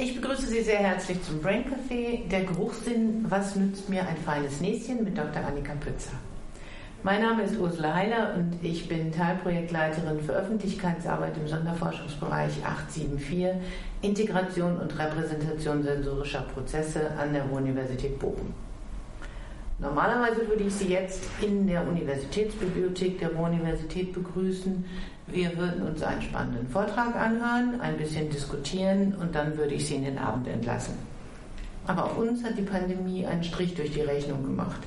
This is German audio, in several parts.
Ich begrüße Sie sehr herzlich zum Brain Café. Der Geruchssinn, was nützt mir ein feines Näschen mit Dr. Annika Pützer. Mein Name ist Ursula Heiler und ich bin Teilprojektleiterin für Öffentlichkeitsarbeit im Sonderforschungsbereich 874 Integration und Repräsentation sensorischer Prozesse an der Universität Bochum. Normalerweise würde ich Sie jetzt in der Universitätsbibliothek der Universität begrüßen. Wir würden uns einen spannenden Vortrag anhören, ein bisschen diskutieren und dann würde ich Sie in den Abend entlassen. Aber auch uns hat die Pandemie einen Strich durch die Rechnung gemacht.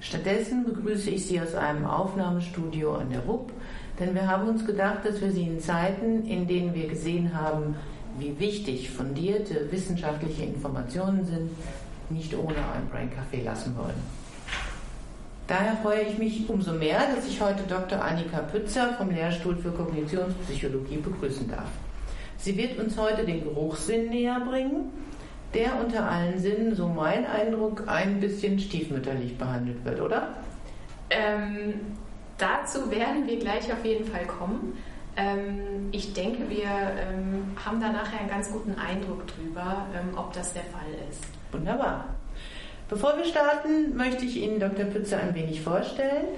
Stattdessen begrüße ich Sie aus einem Aufnahmestudio an der RUP, denn wir haben uns gedacht, dass wir Sie in Zeiten, in denen wir gesehen haben, wie wichtig fundierte wissenschaftliche Informationen sind, nicht ohne ein Brain Café lassen wollen. Daher freue ich mich umso mehr, dass ich heute Dr. Annika Pützer vom Lehrstuhl für Kognitionspsychologie begrüßen darf. Sie wird uns heute den Geruchssinn näher bringen, der unter allen Sinnen, so mein Eindruck, ein bisschen stiefmütterlich behandelt wird, oder? Ähm, dazu werden wir gleich auf jeden Fall kommen. Ähm, ich denke, wir ähm, haben da nachher einen ganz guten Eindruck drüber, ähm, ob das der Fall ist. Wunderbar. Bevor wir starten, möchte ich Ihnen Dr. Pützer ein wenig vorstellen.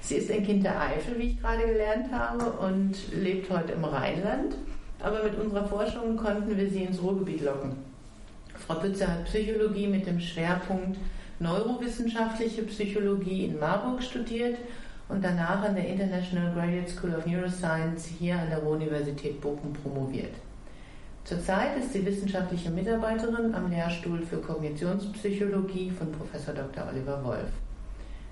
Sie ist ein Kind der Eifel, wie ich gerade gelernt habe, und lebt heute im Rheinland. Aber mit unserer Forschung konnten wir sie ins Ruhrgebiet locken. Frau Pützer hat Psychologie mit dem Schwerpunkt Neurowissenschaftliche Psychologie in Marburg studiert und danach an der International Graduate School of Neuroscience hier an der Universität Bochum promoviert. Zurzeit ist sie wissenschaftliche Mitarbeiterin am Lehrstuhl für Kognitionspsychologie von Prof. Dr. Oliver Wolf.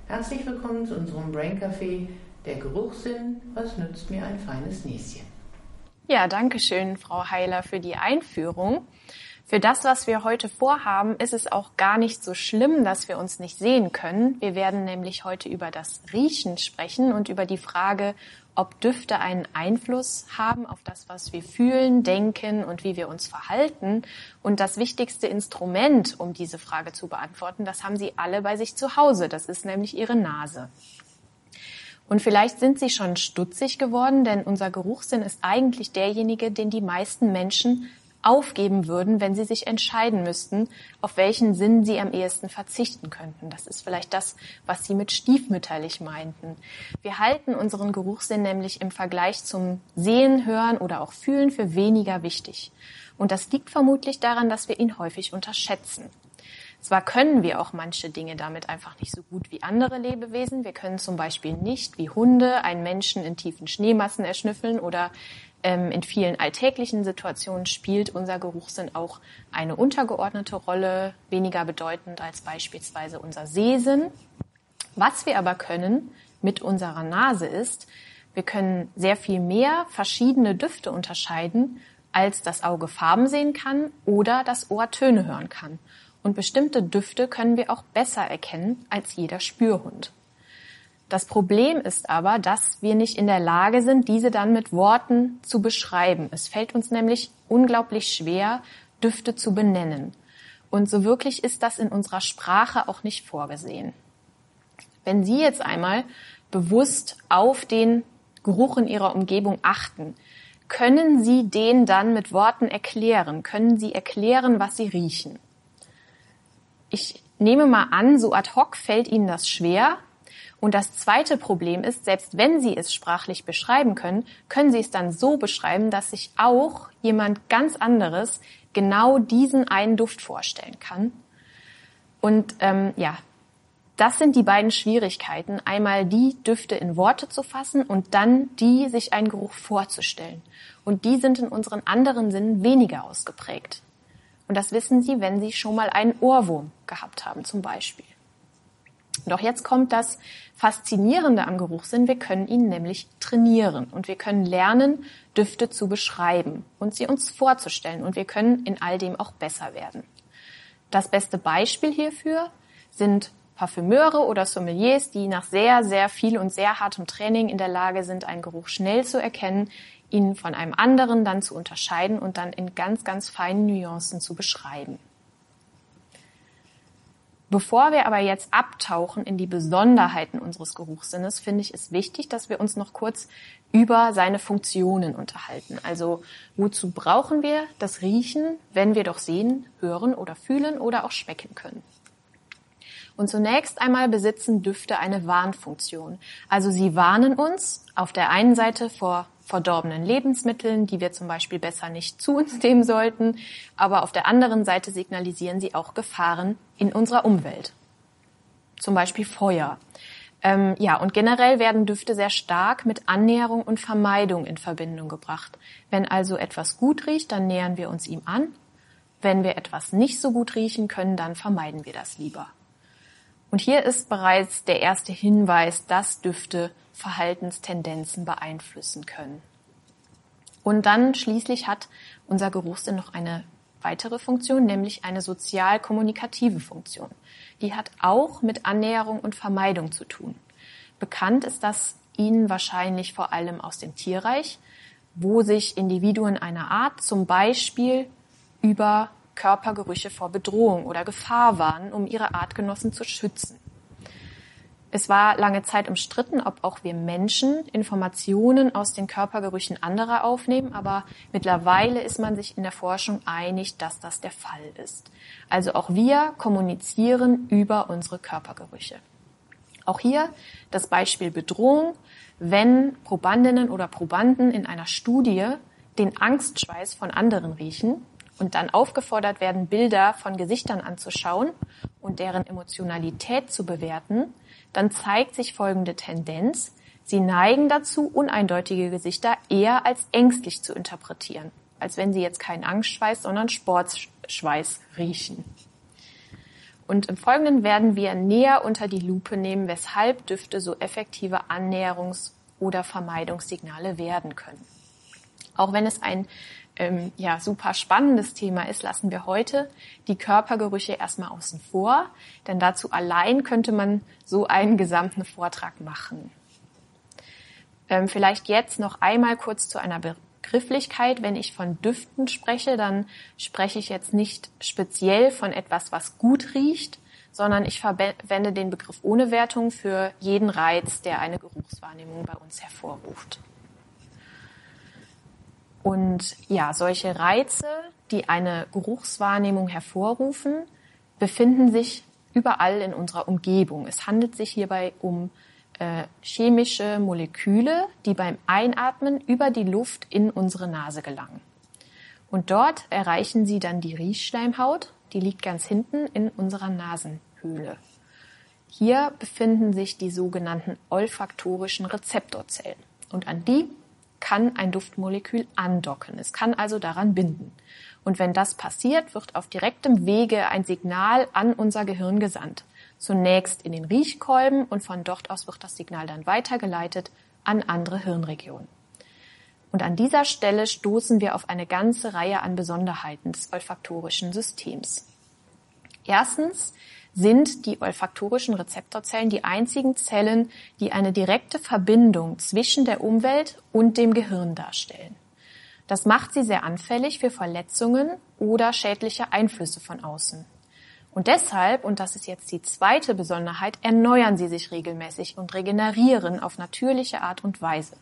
Herzlich willkommen zu unserem Brain Café Der Geruchssinn, was nützt mir ein feines Näschen? Ja, danke schön, Frau Heiler, für die Einführung. Für das, was wir heute vorhaben, ist es auch gar nicht so schlimm, dass wir uns nicht sehen können. Wir werden nämlich heute über das Riechen sprechen und über die Frage, ob Düfte einen Einfluss haben auf das, was wir fühlen, denken und wie wir uns verhalten. Und das wichtigste Instrument, um diese Frage zu beantworten, das haben Sie alle bei sich zu Hause. Das ist nämlich Ihre Nase. Und vielleicht sind Sie schon stutzig geworden, denn unser Geruchssinn ist eigentlich derjenige, den die meisten Menschen aufgeben würden, wenn sie sich entscheiden müssten, auf welchen Sinn sie am ehesten verzichten könnten. Das ist vielleicht das, was sie mit stiefmütterlich meinten. Wir halten unseren Geruchssinn nämlich im Vergleich zum Sehen, Hören oder auch Fühlen für weniger wichtig. Und das liegt vermutlich daran, dass wir ihn häufig unterschätzen. Zwar können wir auch manche Dinge damit einfach nicht so gut wie andere Lebewesen. Wir können zum Beispiel nicht wie Hunde einen Menschen in tiefen Schneemassen erschnüffeln oder ähm, in vielen alltäglichen Situationen spielt unser Geruchssinn auch eine untergeordnete Rolle, weniger bedeutend als beispielsweise unser Sehsinn. Was wir aber können mit unserer Nase ist, wir können sehr viel mehr verschiedene Düfte unterscheiden, als das Auge Farben sehen kann oder das Ohr Töne hören kann. Und bestimmte Düfte können wir auch besser erkennen als jeder Spürhund. Das Problem ist aber, dass wir nicht in der Lage sind, diese dann mit Worten zu beschreiben. Es fällt uns nämlich unglaublich schwer, Düfte zu benennen. Und so wirklich ist das in unserer Sprache auch nicht vorgesehen. Wenn Sie jetzt einmal bewusst auf den Geruch in Ihrer Umgebung achten, können Sie den dann mit Worten erklären? Können Sie erklären, was Sie riechen? Ich nehme mal an, so ad hoc fällt Ihnen das schwer, und das zweite Problem ist, selbst wenn Sie es sprachlich beschreiben können, können Sie es dann so beschreiben, dass sich auch jemand ganz anderes genau diesen einen Duft vorstellen kann. Und ähm, ja, das sind die beiden Schwierigkeiten. Einmal die Düfte in Worte zu fassen und dann die, sich einen Geruch vorzustellen. Und die sind in unseren anderen Sinnen weniger ausgeprägt. Und das wissen Sie, wenn Sie schon mal einen Ohrwurm gehabt haben, zum Beispiel. Doch jetzt kommt das Faszinierende am Geruchssinn. Wir können ihn nämlich trainieren und wir können lernen, Düfte zu beschreiben und sie uns vorzustellen und wir können in all dem auch besser werden. Das beste Beispiel hierfür sind Parfümeure oder Sommeliers, die nach sehr, sehr viel und sehr hartem Training in der Lage sind, einen Geruch schnell zu erkennen, ihn von einem anderen dann zu unterscheiden und dann in ganz, ganz feinen Nuancen zu beschreiben. Bevor wir aber jetzt abtauchen in die Besonderheiten unseres Geruchssinnes, finde ich es wichtig, dass wir uns noch kurz über seine Funktionen unterhalten. Also wozu brauchen wir das Riechen, wenn wir doch sehen, hören oder fühlen oder auch schmecken können? Und zunächst einmal besitzen Düfte eine Warnfunktion. Also sie warnen uns auf der einen Seite vor verdorbenen Lebensmitteln, die wir zum Beispiel besser nicht zu uns nehmen sollten, aber auf der anderen Seite signalisieren sie auch Gefahren in unserer Umwelt. Zum Beispiel Feuer. Ähm, ja, und generell werden Düfte sehr stark mit Annäherung und Vermeidung in Verbindung gebracht. Wenn also etwas gut riecht, dann nähern wir uns ihm an. Wenn wir etwas nicht so gut riechen können, dann vermeiden wir das lieber. Und hier ist bereits der erste Hinweis, dass Düfte Verhaltenstendenzen beeinflussen können. Und dann schließlich hat unser Geruchssinn noch eine weitere Funktion, nämlich eine sozial-kommunikative Funktion. Die hat auch mit Annäherung und Vermeidung zu tun. Bekannt ist das Ihnen wahrscheinlich vor allem aus dem Tierreich, wo sich Individuen einer Art zum Beispiel über Körpergerüche vor Bedrohung oder Gefahr warnen, um ihre Artgenossen zu schützen. Es war lange Zeit umstritten, ob auch wir Menschen Informationen aus den Körpergerüchen anderer aufnehmen, aber mittlerweile ist man sich in der Forschung einig, dass das der Fall ist. Also auch wir kommunizieren über unsere Körpergerüche. Auch hier das Beispiel Bedrohung. Wenn Probandinnen oder Probanden in einer Studie den Angstschweiß von anderen riechen und dann aufgefordert werden, Bilder von Gesichtern anzuschauen und deren Emotionalität zu bewerten, dann zeigt sich folgende Tendenz. Sie neigen dazu, uneindeutige Gesichter eher als ängstlich zu interpretieren, als wenn sie jetzt keinen Angstschweiß, sondern Sportschweiß riechen. Und im Folgenden werden wir näher unter die Lupe nehmen, weshalb Düfte so effektive Annäherungs- oder Vermeidungssignale werden können. Auch wenn es ein ähm, ja, super spannendes Thema ist, lassen wir heute die Körpergerüche erstmal außen vor, denn dazu allein könnte man so einen gesamten Vortrag machen. Ähm, vielleicht jetzt noch einmal kurz zu einer Begrifflichkeit. Wenn ich von Düften spreche, dann spreche ich jetzt nicht speziell von etwas, was gut riecht, sondern ich verwende den Begriff ohne Wertung für jeden Reiz, der eine Geruchswahrnehmung bei uns hervorruft. Und ja, solche Reize, die eine Geruchswahrnehmung hervorrufen, befinden sich überall in unserer Umgebung. Es handelt sich hierbei um äh, chemische Moleküle, die beim Einatmen über die Luft in unsere Nase gelangen. Und dort erreichen sie dann die Riechschleimhaut, die liegt ganz hinten in unserer Nasenhöhle. Hier befinden sich die sogenannten olfaktorischen Rezeptorzellen. Und an die kann ein Duftmolekül andocken. Es kann also daran binden. Und wenn das passiert, wird auf direktem Wege ein Signal an unser Gehirn gesandt. Zunächst in den Riechkolben und von dort aus wird das Signal dann weitergeleitet an andere Hirnregionen. Und an dieser Stelle stoßen wir auf eine ganze Reihe an Besonderheiten des olfaktorischen Systems. Erstens sind die olfaktorischen Rezeptorzellen die einzigen Zellen, die eine direkte Verbindung zwischen der Umwelt und dem Gehirn darstellen. Das macht sie sehr anfällig für Verletzungen oder schädliche Einflüsse von außen. Und deshalb, und das ist jetzt die zweite Besonderheit, erneuern sie sich regelmäßig und regenerieren auf natürliche Art und Weise.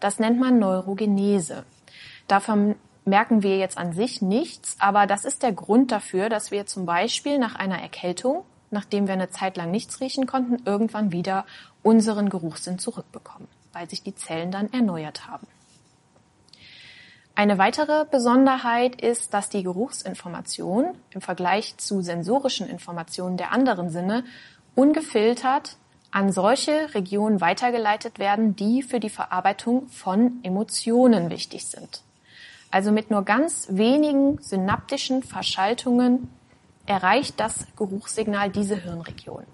Das nennt man Neurogenese. Davon merken wir jetzt an sich nichts, aber das ist der Grund dafür, dass wir zum Beispiel nach einer Erkältung nachdem wir eine Zeit lang nichts riechen konnten, irgendwann wieder unseren Geruchssinn zurückbekommen, weil sich die Zellen dann erneuert haben. Eine weitere Besonderheit ist, dass die Geruchsinformation im Vergleich zu sensorischen Informationen der anderen Sinne ungefiltert an solche Regionen weitergeleitet werden, die für die Verarbeitung von Emotionen wichtig sind. Also mit nur ganz wenigen synaptischen Verschaltungen erreicht das Geruchssignal diese Hirnregion.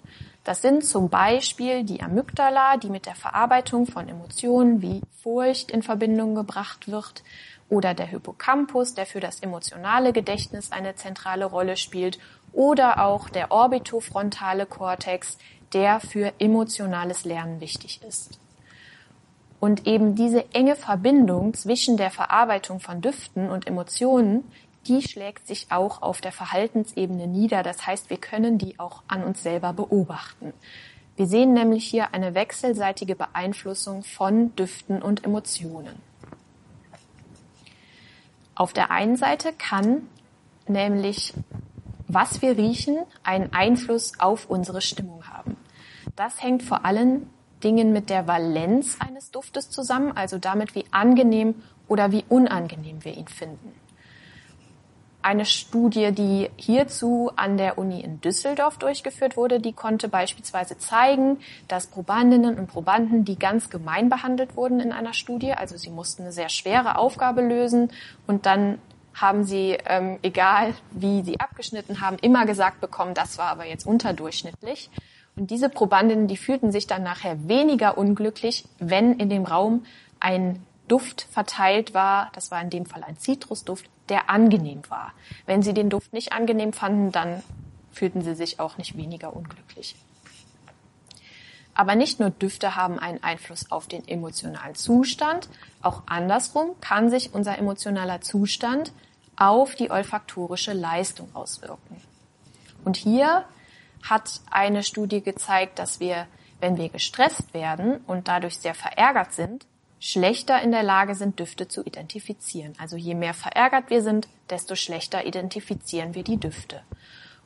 Das sind zum Beispiel die Amygdala, die mit der Verarbeitung von Emotionen wie Furcht in Verbindung gebracht wird, oder der Hippocampus, der für das emotionale Gedächtnis eine zentrale Rolle spielt, oder auch der orbitofrontale Kortex, der für emotionales Lernen wichtig ist. Und eben diese enge Verbindung zwischen der Verarbeitung von Düften und Emotionen die schlägt sich auch auf der Verhaltensebene nieder. Das heißt, wir können die auch an uns selber beobachten. Wir sehen nämlich hier eine wechselseitige Beeinflussung von Düften und Emotionen. Auf der einen Seite kann nämlich, was wir riechen, einen Einfluss auf unsere Stimmung haben. Das hängt vor allen Dingen mit der Valenz eines Duftes zusammen, also damit, wie angenehm oder wie unangenehm wir ihn finden eine Studie, die hierzu an der Uni in Düsseldorf durchgeführt wurde, die konnte beispielsweise zeigen, dass Probandinnen und Probanden, die ganz gemein behandelt wurden in einer Studie, also sie mussten eine sehr schwere Aufgabe lösen und dann haben sie, ähm, egal wie sie abgeschnitten haben, immer gesagt bekommen, das war aber jetzt unterdurchschnittlich. Und diese Probandinnen, die fühlten sich dann nachher weniger unglücklich, wenn in dem Raum ein Duft verteilt war, das war in dem Fall ein Zitrusduft, der angenehm war. Wenn Sie den Duft nicht angenehm fanden, dann fühlten Sie sich auch nicht weniger unglücklich. Aber nicht nur Düfte haben einen Einfluss auf den emotionalen Zustand, auch andersrum kann sich unser emotionaler Zustand auf die olfaktorische Leistung auswirken. Und hier hat eine Studie gezeigt, dass wir, wenn wir gestresst werden und dadurch sehr verärgert sind, schlechter in der Lage sind, Düfte zu identifizieren. Also je mehr verärgert wir sind, desto schlechter identifizieren wir die Düfte.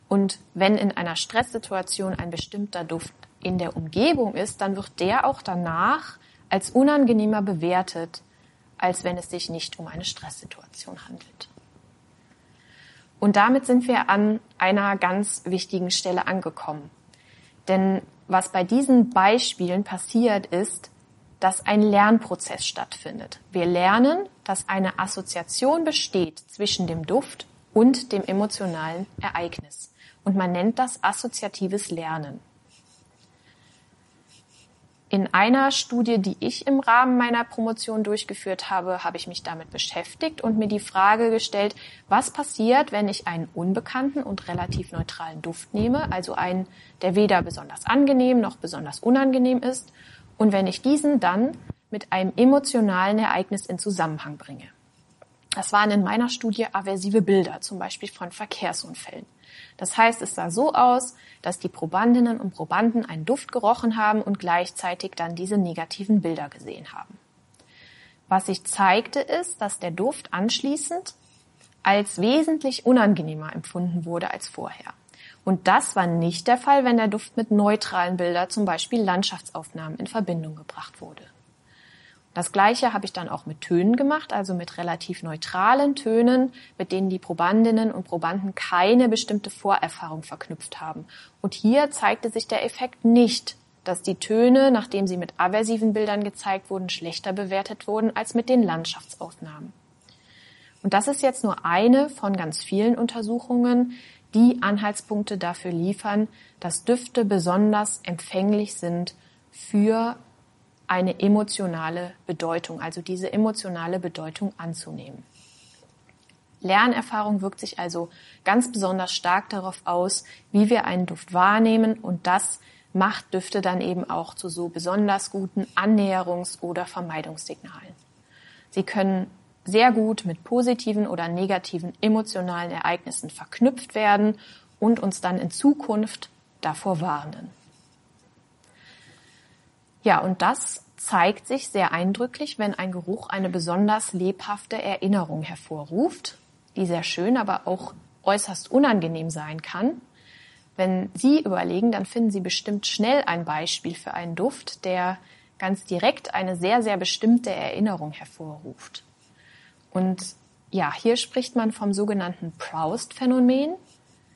Und wenn in einer Stresssituation ein bestimmter Duft in der Umgebung ist, dann wird der auch danach als unangenehmer bewertet, als wenn es sich nicht um eine Stresssituation handelt. Und damit sind wir an einer ganz wichtigen Stelle angekommen. Denn was bei diesen Beispielen passiert ist, dass ein Lernprozess stattfindet. Wir lernen, dass eine Assoziation besteht zwischen dem Duft und dem emotionalen Ereignis. Und man nennt das assoziatives Lernen. In einer Studie, die ich im Rahmen meiner Promotion durchgeführt habe, habe ich mich damit beschäftigt und mir die Frage gestellt, was passiert, wenn ich einen unbekannten und relativ neutralen Duft nehme, also einen, der weder besonders angenehm noch besonders unangenehm ist, und wenn ich diesen dann mit einem emotionalen Ereignis in Zusammenhang bringe. Das waren in meiner Studie aversive Bilder, zum Beispiel von Verkehrsunfällen. Das heißt, es sah so aus, dass die Probandinnen und Probanden einen Duft gerochen haben und gleichzeitig dann diese negativen Bilder gesehen haben. Was sich zeigte, ist, dass der Duft anschließend als wesentlich unangenehmer empfunden wurde als vorher. Und das war nicht der Fall, wenn der Duft mit neutralen Bildern, zum Beispiel Landschaftsaufnahmen, in Verbindung gebracht wurde. Das gleiche habe ich dann auch mit Tönen gemacht, also mit relativ neutralen Tönen, mit denen die Probandinnen und Probanden keine bestimmte Vorerfahrung verknüpft haben. Und hier zeigte sich der Effekt nicht, dass die Töne, nachdem sie mit aversiven Bildern gezeigt wurden, schlechter bewertet wurden als mit den Landschaftsaufnahmen. Und das ist jetzt nur eine von ganz vielen Untersuchungen, die Anhaltspunkte dafür liefern, dass Düfte besonders empfänglich sind für eine emotionale Bedeutung, also diese emotionale Bedeutung anzunehmen. Lernerfahrung wirkt sich also ganz besonders stark darauf aus, wie wir einen Duft wahrnehmen und das macht Düfte dann eben auch zu so besonders guten Annäherungs- oder Vermeidungssignalen. Sie können sehr gut mit positiven oder negativen emotionalen Ereignissen verknüpft werden und uns dann in Zukunft davor warnen. Ja, und das zeigt sich sehr eindrücklich, wenn ein Geruch eine besonders lebhafte Erinnerung hervorruft, die sehr schön, aber auch äußerst unangenehm sein kann. Wenn Sie überlegen, dann finden Sie bestimmt schnell ein Beispiel für einen Duft, der ganz direkt eine sehr, sehr bestimmte Erinnerung hervorruft. Und ja, hier spricht man vom sogenannten Proust-Phänomen,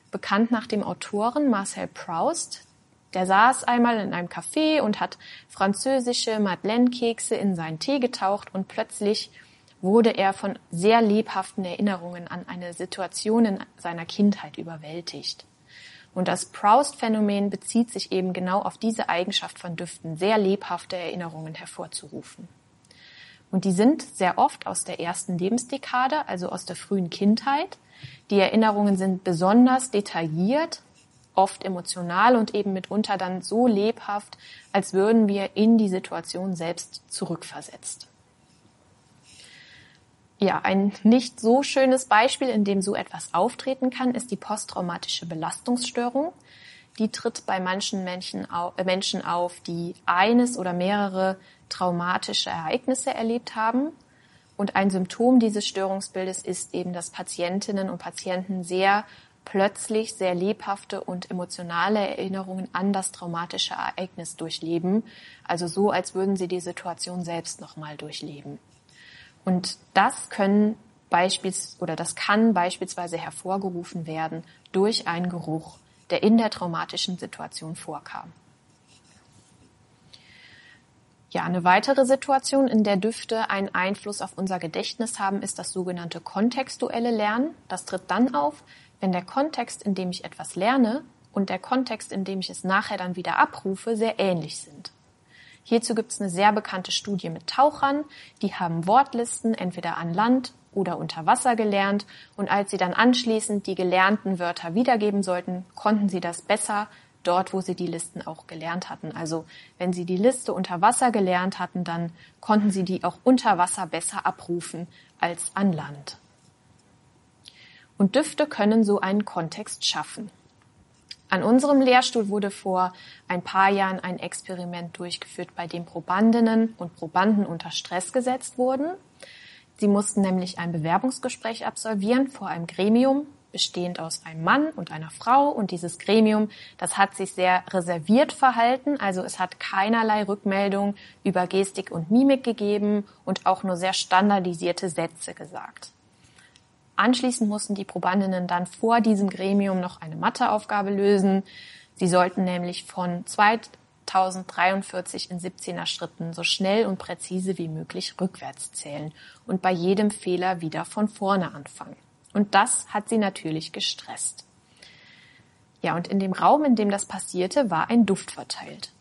bekannt nach dem Autoren Marcel Proust. Der saß einmal in einem Café und hat französische Madeleine-Kekse in seinen Tee getaucht und plötzlich wurde er von sehr lebhaften Erinnerungen an eine Situation in seiner Kindheit überwältigt. Und das Proust-Phänomen bezieht sich eben genau auf diese Eigenschaft von Düften, sehr lebhafte Erinnerungen hervorzurufen. Und die sind sehr oft aus der ersten Lebensdekade, also aus der frühen Kindheit. Die Erinnerungen sind besonders detailliert, oft emotional und eben mitunter dann so lebhaft, als würden wir in die Situation selbst zurückversetzt. Ja, ein nicht so schönes Beispiel, in dem so etwas auftreten kann, ist die posttraumatische Belastungsstörung. Die tritt bei manchen Menschen auf, äh, auf, die eines oder mehrere traumatische Ereignisse erlebt haben. Und ein Symptom dieses Störungsbildes ist eben, dass Patientinnen und Patienten sehr plötzlich sehr lebhafte und emotionale Erinnerungen an das traumatische Ereignis durchleben. Also so, als würden sie die Situation selbst nochmal durchleben. Und das können beispiels oder das kann beispielsweise hervorgerufen werden durch einen Geruch, der in der traumatischen Situation vorkam. Ja, eine weitere Situation, in der Düfte einen Einfluss auf unser Gedächtnis haben, ist das sogenannte kontextuelle Lernen. Das tritt dann auf, wenn der Kontext, in dem ich etwas lerne, und der Kontext, in dem ich es nachher dann wieder abrufe, sehr ähnlich sind. Hierzu gibt es eine sehr bekannte Studie mit Tauchern, die haben Wortlisten entweder an Land oder unter Wasser gelernt und als sie dann anschließend die gelernten Wörter wiedergeben sollten, konnten sie das besser dort, wo sie die Listen auch gelernt hatten. Also wenn sie die Liste unter Wasser gelernt hatten, dann konnten sie die auch unter Wasser besser abrufen als an Land. Und Düfte können so einen Kontext schaffen. An unserem Lehrstuhl wurde vor ein paar Jahren ein Experiment durchgeführt, bei dem Probandinnen und Probanden unter Stress gesetzt wurden. Sie mussten nämlich ein Bewerbungsgespräch absolvieren vor einem Gremium, bestehend aus einem Mann und einer Frau. Und dieses Gremium, das hat sich sehr reserviert verhalten. Also es hat keinerlei Rückmeldung über Gestik und Mimik gegeben und auch nur sehr standardisierte Sätze gesagt. Anschließend mussten die Probandinnen dann vor diesem Gremium noch eine Matheaufgabe lösen. Sie sollten nämlich von 2043 in 17er Schritten so schnell und präzise wie möglich rückwärts zählen und bei jedem Fehler wieder von vorne anfangen. Und das hat sie natürlich gestresst. Ja, und in dem Raum, in dem das passierte, war ein Duft verteilt.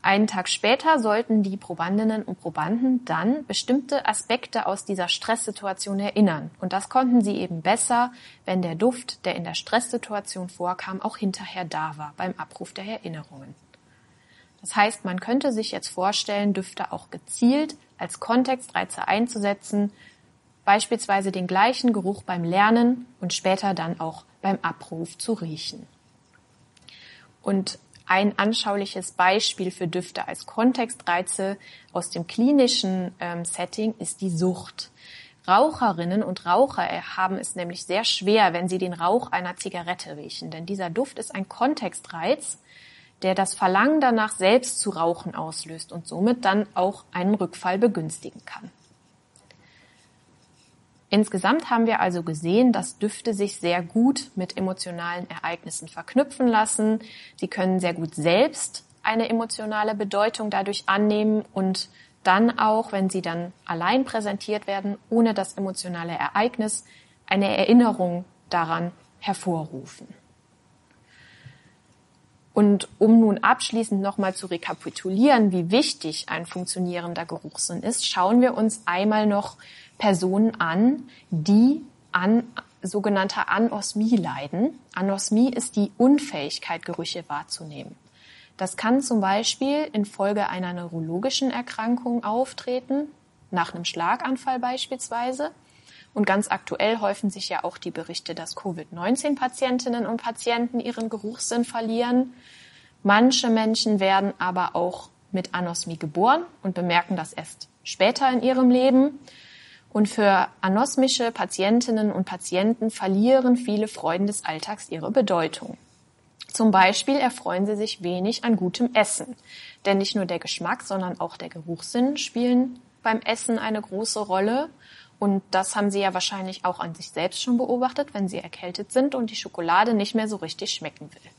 Einen Tag später sollten die Probandinnen und Probanden dann bestimmte Aspekte aus dieser Stresssituation erinnern. Und das konnten sie eben besser, wenn der Duft, der in der Stresssituation vorkam, auch hinterher da war beim Abruf der Erinnerungen. Das heißt, man könnte sich jetzt vorstellen, Düfte auch gezielt als Kontextreize einzusetzen, beispielsweise den gleichen Geruch beim Lernen und später dann auch beim Abruf zu riechen. Und ein anschauliches Beispiel für Düfte als Kontextreize aus dem klinischen ähm, Setting ist die Sucht. Raucherinnen und Raucher haben es nämlich sehr schwer, wenn sie den Rauch einer Zigarette riechen, denn dieser Duft ist ein Kontextreiz, der das Verlangen danach selbst zu rauchen auslöst und somit dann auch einen Rückfall begünstigen kann. Insgesamt haben wir also gesehen, dass Düfte sich sehr gut mit emotionalen Ereignissen verknüpfen lassen. Sie können sehr gut selbst eine emotionale Bedeutung dadurch annehmen und dann auch, wenn sie dann allein präsentiert werden, ohne das emotionale Ereignis, eine Erinnerung daran hervorrufen. Und um nun abschließend nochmal zu rekapitulieren, wie wichtig ein funktionierender Geruchssinn ist, schauen wir uns einmal noch Personen an, die an sogenannter Anosmie leiden. Anosmie ist die Unfähigkeit, Gerüche wahrzunehmen. Das kann zum Beispiel infolge einer neurologischen Erkrankung auftreten, nach einem Schlaganfall beispielsweise. Und ganz aktuell häufen sich ja auch die Berichte, dass Covid-19-Patientinnen und Patienten ihren Geruchssinn verlieren. Manche Menschen werden aber auch mit Anosmie geboren und bemerken das erst später in ihrem Leben. Und für anosmische Patientinnen und Patienten verlieren viele Freuden des Alltags ihre Bedeutung. Zum Beispiel erfreuen sie sich wenig an gutem Essen. Denn nicht nur der Geschmack, sondern auch der Geruchssinn spielen beim Essen eine große Rolle. Und das haben Sie ja wahrscheinlich auch an sich selbst schon beobachtet, wenn Sie erkältet sind und die Schokolade nicht mehr so richtig schmecken will.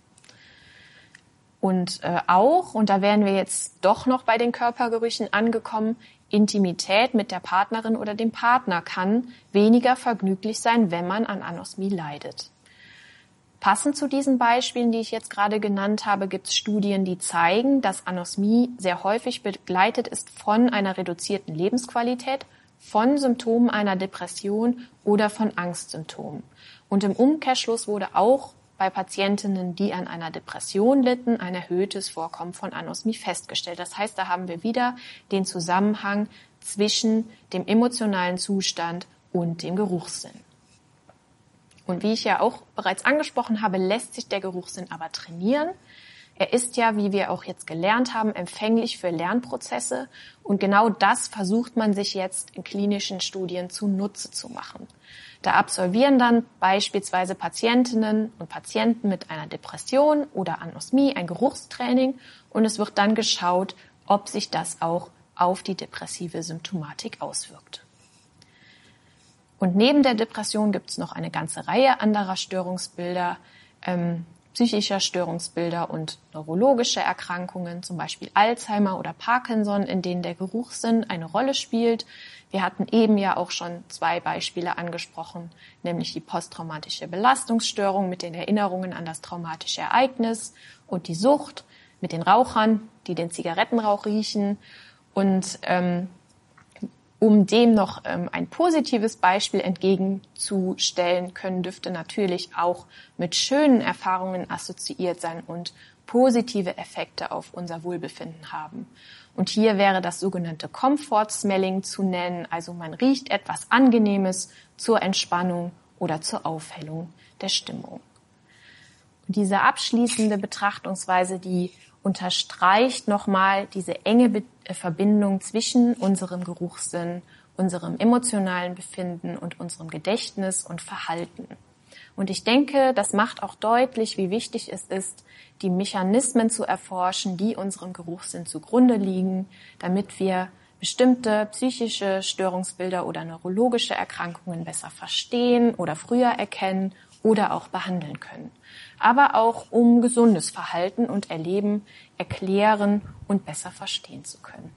Und äh, auch, und da wären wir jetzt doch noch bei den Körpergerüchen angekommen, Intimität mit der Partnerin oder dem Partner kann weniger vergnüglich sein, wenn man an Anosmie leidet. Passend zu diesen Beispielen, die ich jetzt gerade genannt habe, gibt es Studien, die zeigen, dass Anosmie sehr häufig begleitet ist von einer reduzierten Lebensqualität, von Symptomen einer Depression oder von Angstsymptomen. Und im Umkehrschluss wurde auch bei Patientinnen, die an einer Depression litten, ein erhöhtes Vorkommen von Anosmie festgestellt. Das heißt, da haben wir wieder den Zusammenhang zwischen dem emotionalen Zustand und dem Geruchssinn. Und wie ich ja auch bereits angesprochen habe, lässt sich der Geruchssinn aber trainieren. Er ist ja, wie wir auch jetzt gelernt haben, empfänglich für Lernprozesse. Und genau das versucht man sich jetzt in klinischen Studien zunutze zu machen. Da absolvieren dann beispielsweise Patientinnen und Patienten mit einer Depression oder Anosmie ein Geruchstraining und es wird dann geschaut, ob sich das auch auf die depressive Symptomatik auswirkt. Und neben der Depression gibt es noch eine ganze Reihe anderer Störungsbilder, ähm, psychischer Störungsbilder und neurologische Erkrankungen, zum Beispiel Alzheimer oder Parkinson, in denen der Geruchssinn eine Rolle spielt. Wir hatten eben ja auch schon zwei Beispiele angesprochen, nämlich die posttraumatische Belastungsstörung mit den Erinnerungen an das traumatische Ereignis und die Sucht mit den Rauchern, die den Zigarettenrauch riechen. Und ähm, um dem noch ähm, ein positives Beispiel entgegenzustellen können, dürfte natürlich auch mit schönen Erfahrungen assoziiert sein und positive Effekte auf unser Wohlbefinden haben. Und hier wäre das sogenannte Comfort Smelling zu nennen, also man riecht etwas Angenehmes zur Entspannung oder zur Aufhellung der Stimmung. Und diese abschließende Betrachtungsweise, die unterstreicht nochmal diese enge Be äh, Verbindung zwischen unserem Geruchssinn, unserem emotionalen Befinden und unserem Gedächtnis und Verhalten. Und ich denke, das macht auch deutlich, wie wichtig es ist, die Mechanismen zu erforschen, die unserem Geruchssinn zugrunde liegen, damit wir bestimmte psychische Störungsbilder oder neurologische Erkrankungen besser verstehen oder früher erkennen oder auch behandeln können aber auch um gesundes Verhalten und Erleben erklären und besser verstehen zu können.